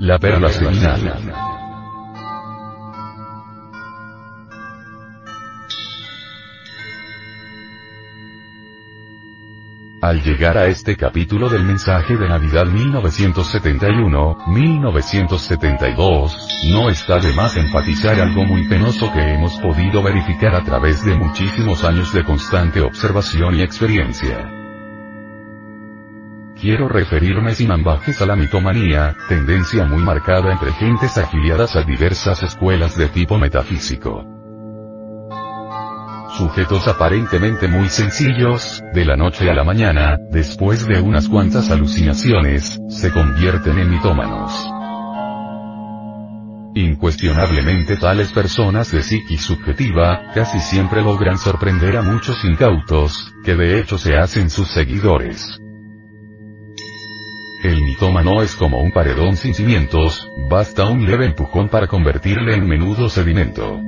La perla seminal. Al llegar a este capítulo del mensaje de Navidad 1971-1972, no está de más enfatizar algo muy penoso que hemos podido verificar a través de muchísimos años de constante observación y experiencia. Quiero referirme sin ambajes a la mitomanía, tendencia muy marcada entre gentes afiliadas a diversas escuelas de tipo metafísico. Sujetos aparentemente muy sencillos, de la noche a la mañana, después de unas cuantas alucinaciones, se convierten en mitómanos. Incuestionablemente tales personas de psiquis subjetiva, casi siempre logran sorprender a muchos incautos, que de hecho se hacen sus seguidores. El mitómano es como un paredón sin cimientos, basta un leve empujón para convertirle en menudo sedimento.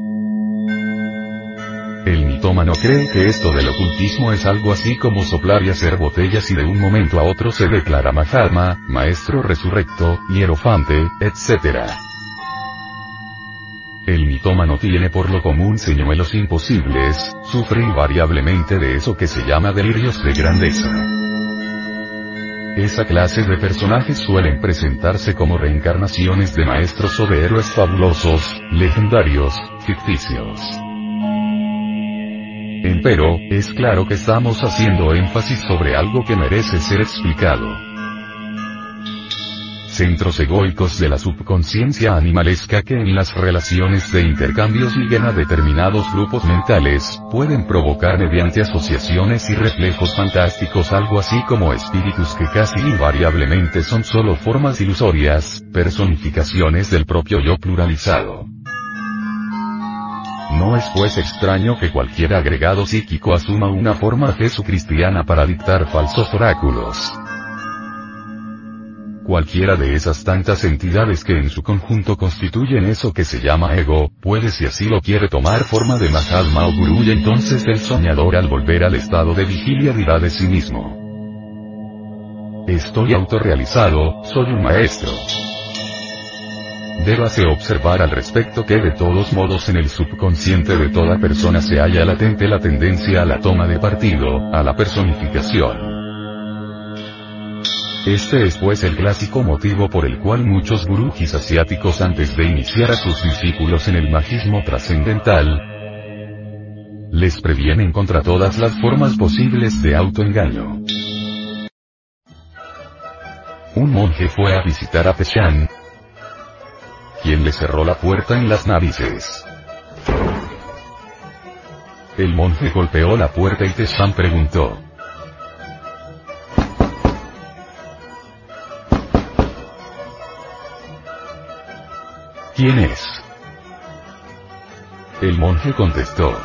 El mitómano cree que esto del ocultismo es algo así como soplar y hacer botellas y de un momento a otro se declara Mahatma, maestro resurrecto, hierofante, etc. El mitómano tiene por lo común señuelos imposibles, sufre invariablemente de eso que se llama delirios de grandeza. Esa clase de personajes suelen presentarse como reencarnaciones de maestros o de héroes fabulosos, legendarios, ficticios. Empero, es claro que estamos haciendo énfasis sobre algo que merece ser explicado centros egoicos de la subconsciencia animalesca que en las relaciones de intercambios liguen a determinados grupos mentales, pueden provocar mediante asociaciones y reflejos fantásticos algo así como espíritus que casi invariablemente son solo formas ilusorias, personificaciones del propio yo pluralizado. No es pues extraño que cualquier agregado psíquico asuma una forma jesucristiana para dictar falsos oráculos. Cualquiera de esas tantas entidades que en su conjunto constituyen eso que se llama ego, puede si así lo quiere tomar forma de Mahatma o Guru y entonces el soñador al volver al estado de vigilia dirá de sí mismo. Estoy autorrealizado, soy un maestro. Débase observar al respecto que de todos modos en el subconsciente de toda persona se halla latente la tendencia a la toma de partido, a la personificación. Este es pues el clásico motivo por el cual muchos gurujis asiáticos antes de iniciar a sus discípulos en el magismo trascendental, les previenen contra todas las formas posibles de autoengaño. Un monje fue a visitar a Peshan, quien le cerró la puerta en las narices. El monje golpeó la puerta y Teshan preguntó, ¿Quién es? El monje contestó.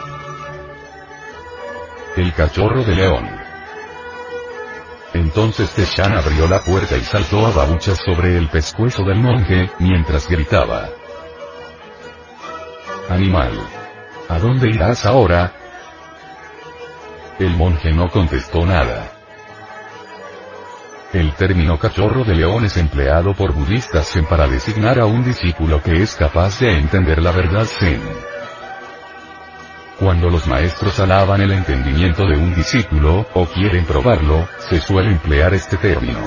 El cachorro de león. Entonces Teshan abrió la puerta y saltó a babuchas sobre el pescuezo del monje, mientras gritaba. Animal. ¿A dónde irás ahora? El monje no contestó nada. El término cachorro de león es empleado por budistas zen para designar a un discípulo que es capaz de entender la verdad zen. Cuando los maestros alaban el entendimiento de un discípulo, o quieren probarlo, se suele emplear este término.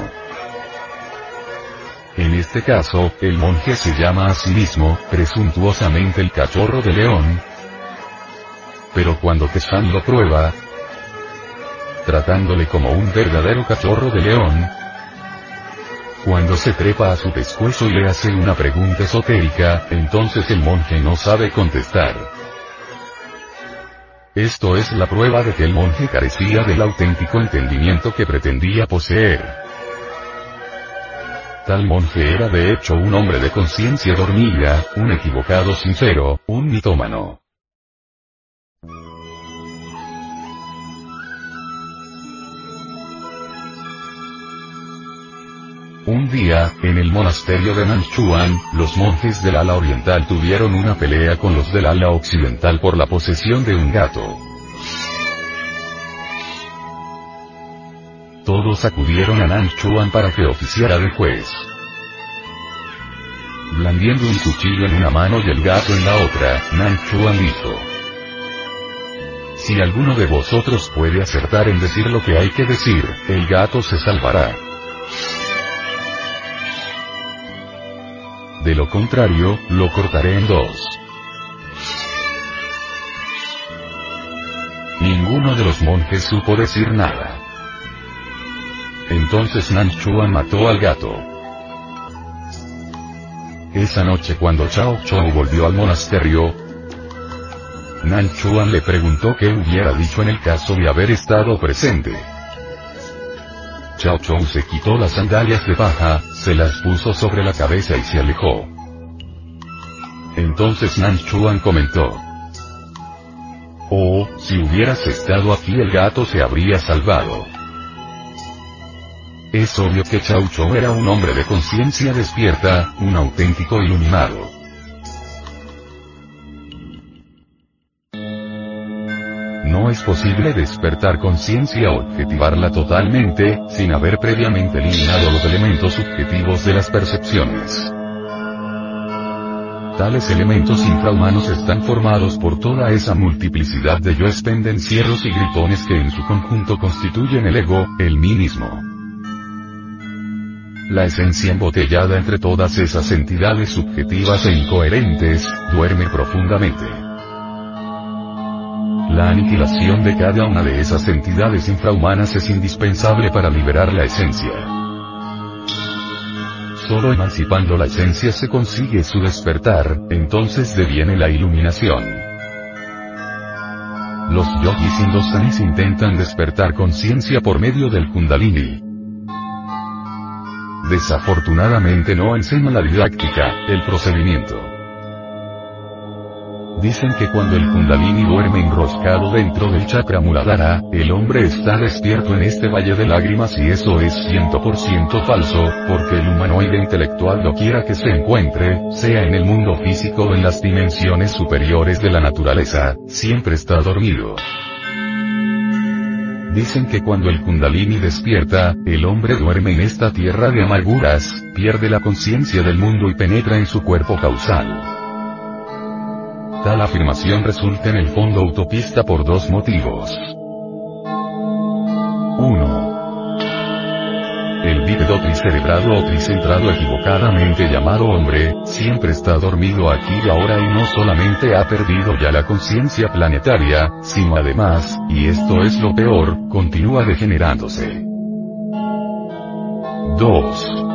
En este caso, el monje se llama a sí mismo, presuntuosamente el cachorro de león. Pero cuando Keshan lo prueba, tratándole como un verdadero cachorro de león, cuando se trepa a su pescuezo y le hace una pregunta esotérica, entonces el monje no sabe contestar. Esto es la prueba de que el monje carecía del auténtico entendimiento que pretendía poseer. Tal monje era de hecho un hombre de conciencia dormida, un equivocado sincero, un mitómano. Un día, en el monasterio de Nanchuan, los monjes del ala oriental tuvieron una pelea con los del ala occidental por la posesión de un gato. Todos acudieron a Nanchuan para que oficiara de juez. Blandiendo un cuchillo en una mano y el gato en la otra, Nanchuan dijo. Si alguno de vosotros puede acertar en decir lo que hay que decir, el gato se salvará. De lo contrario, lo cortaré en dos. Ninguno de los monjes supo decir nada. Entonces Nanchuan mató al gato. Esa noche cuando Chao Chou volvió al monasterio, Nanchuan le preguntó qué hubiera dicho en el caso de haber estado presente. Chao Chou se quitó las sandalias de paja, se las puso sobre la cabeza y se alejó. Entonces Nanchuan comentó. Oh, si hubieras estado aquí el gato se habría salvado. Es obvio que Chau Chou era un hombre de conciencia despierta, un auténtico iluminado. No es posible despertar conciencia o objetivarla totalmente, sin haber previamente eliminado los elementos subjetivos de las percepciones. Tales elementos infrahumanos están formados por toda esa multiplicidad de yoes pendencieros y gritones que en su conjunto constituyen el ego, el mí mismo. La esencia embotellada entre todas esas entidades subjetivas e incoherentes, duerme profundamente. La aniquilación de cada una de esas entidades infrahumanas es indispensable para liberar la esencia. Solo emancipando la esencia se consigue su despertar, entonces deviene la iluminación. Los yogis indostanis intentan despertar conciencia por medio del kundalini, Desafortunadamente no enseña la didáctica, el procedimiento. Dicen que cuando el kundalini duerme enroscado dentro del chakra muladhara, el hombre está despierto en este valle de lágrimas y eso es 100% falso, porque el humanoide intelectual quiera que se encuentre, sea en el mundo físico o en las dimensiones superiores de la naturaleza, siempre está dormido. Dicen que cuando el kundalini despierta, el hombre duerme en esta tierra de amarguras, pierde la conciencia del mundo y penetra en su cuerpo causal. Tal afirmación resulta en el fondo utopista por dos motivos. 1. El bípedo tricerebrado o tricentrado equivocadamente llamado hombre, siempre está dormido aquí y ahora y no solamente ha perdido ya la conciencia planetaria, sino además, y esto es lo peor, continúa degenerándose. 2.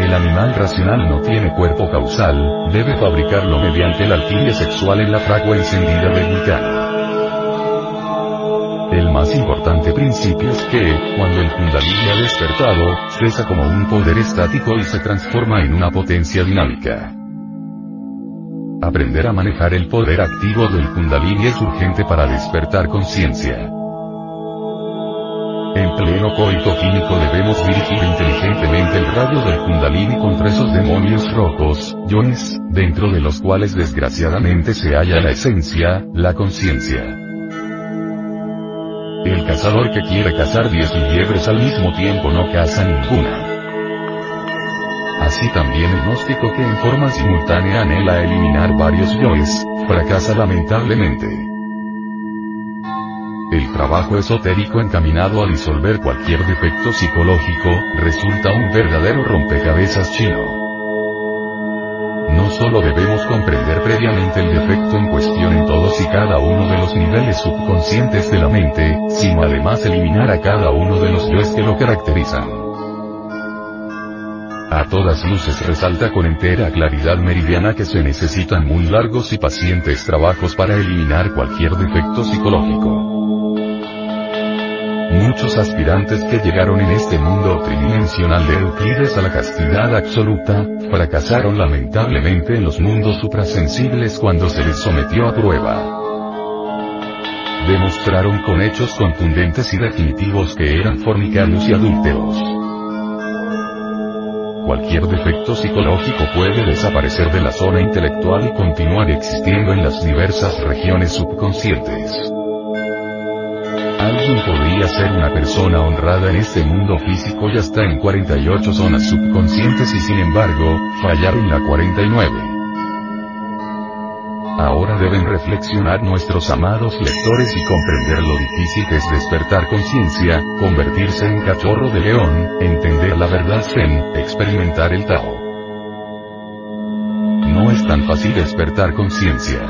El animal racional no tiene cuerpo causal, debe fabricarlo mediante la alquimia sexual en la fragua encendida de vulcano. El más importante principio es que, cuando el Kundalini ha despertado, cesa como un poder estático y se transforma en una potencia dinámica. Aprender a manejar el poder activo del Kundalini es urgente para despertar conciencia. En pleno coito químico debemos dirigir inteligentemente el radio del Kundalini contra esos demonios rojos, yones, dentro de los cuales desgraciadamente se halla la esencia, la conciencia. El cazador que quiere cazar diez liebres al mismo tiempo no caza ninguna. Así también el gnóstico que en forma simultánea anhela eliminar varios yoes, fracasa lamentablemente. El trabajo esotérico encaminado a disolver cualquier defecto psicológico, resulta un verdadero rompecabezas chino. No solo debemos comprender previamente el defecto en cuestión en todos y cada uno de los niveles subconscientes de la mente, sino además eliminar a cada uno de los yoes que lo caracterizan. A todas luces resalta con entera claridad meridiana que se necesitan muy largos y pacientes trabajos para eliminar cualquier defecto psicológico. Muchos aspirantes que llegaron en este mundo tridimensional de Euclides a la castidad absoluta, fracasaron lamentablemente en los mundos suprasensibles cuando se les sometió a prueba. Demostraron con hechos contundentes y definitivos que eran fornicarios y adúlteros. Cualquier defecto psicológico puede desaparecer de la zona intelectual y continuar existiendo en las diversas regiones subconscientes. Alguien podría ser una persona honrada en este mundo físico y hasta en 48 zonas subconscientes y sin embargo, fallar en la 49. Ahora deben reflexionar nuestros amados lectores y comprender lo difícil que es despertar conciencia, convertirse en cachorro de león, entender la verdad zen, experimentar el Tao. No es tan fácil despertar conciencia.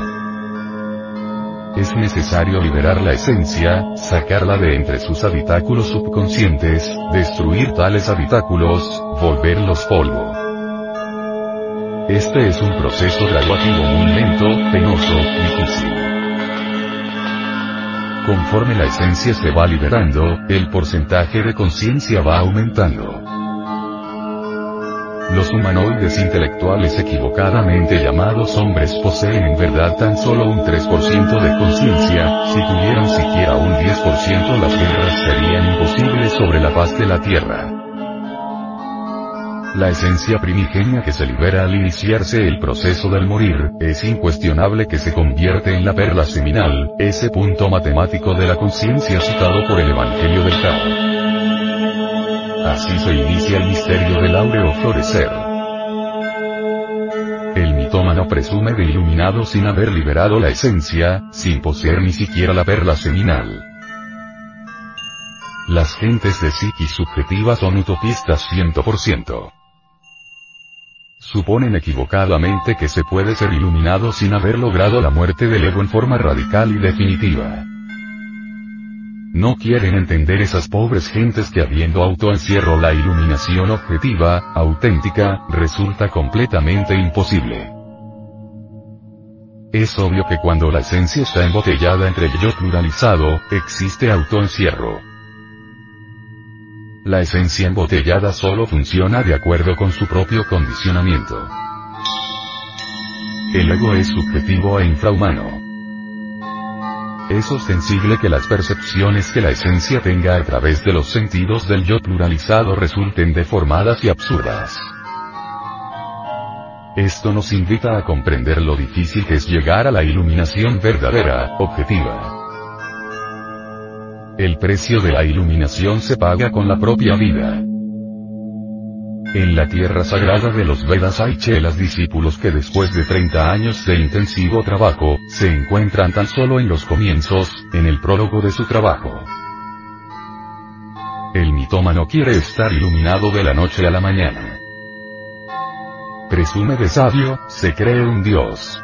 Es necesario liberar la esencia, sacarla de entre sus habitáculos subconscientes, destruir tales habitáculos, volverlos polvo. Este es un proceso graduativo muy lento, penoso, difícil. Conforme la esencia se va liberando, el porcentaje de conciencia va aumentando. Los humanoides intelectuales equivocadamente llamados hombres poseen en verdad tan solo un 3% de conciencia, si tuvieran siquiera un 10% las guerras serían imposibles sobre la faz de la Tierra. La esencia primigenia que se libera al iniciarse el proceso del morir, es incuestionable que se convierte en la perla seminal, ese punto matemático de la conciencia citado por el Evangelio del Tao. Así se inicia el misterio del áureo florecer. El mitómano presume de iluminado sin haber liberado la esencia, sin poseer ni siquiera la perla seminal. Las gentes de psiquis subjetiva son utopistas 100%. Suponen equivocadamente que se puede ser iluminado sin haber logrado la muerte del ego en forma radical y definitiva. No quieren entender esas pobres gentes que habiendo autoencierro la iluminación objetiva, auténtica, resulta completamente imposible. Es obvio que cuando la esencia está embotellada entre yo pluralizado, existe autoencierro. La esencia embotellada solo funciona de acuerdo con su propio condicionamiento. El ego es subjetivo e infrahumano es ostensible que las percepciones que la esencia tenga a través de los sentidos del yo pluralizado resulten deformadas y absurdas. Esto nos invita a comprender lo difícil que es llegar a la iluminación verdadera, objetiva. El precio de la iluminación se paga con la propia vida. En la tierra sagrada de los Vedas hay chelas discípulos que después de 30 años de intensivo trabajo, se encuentran tan solo en los comienzos, en el prólogo de su trabajo. El mitómano quiere estar iluminado de la noche a la mañana. Presume de sabio, se cree un dios.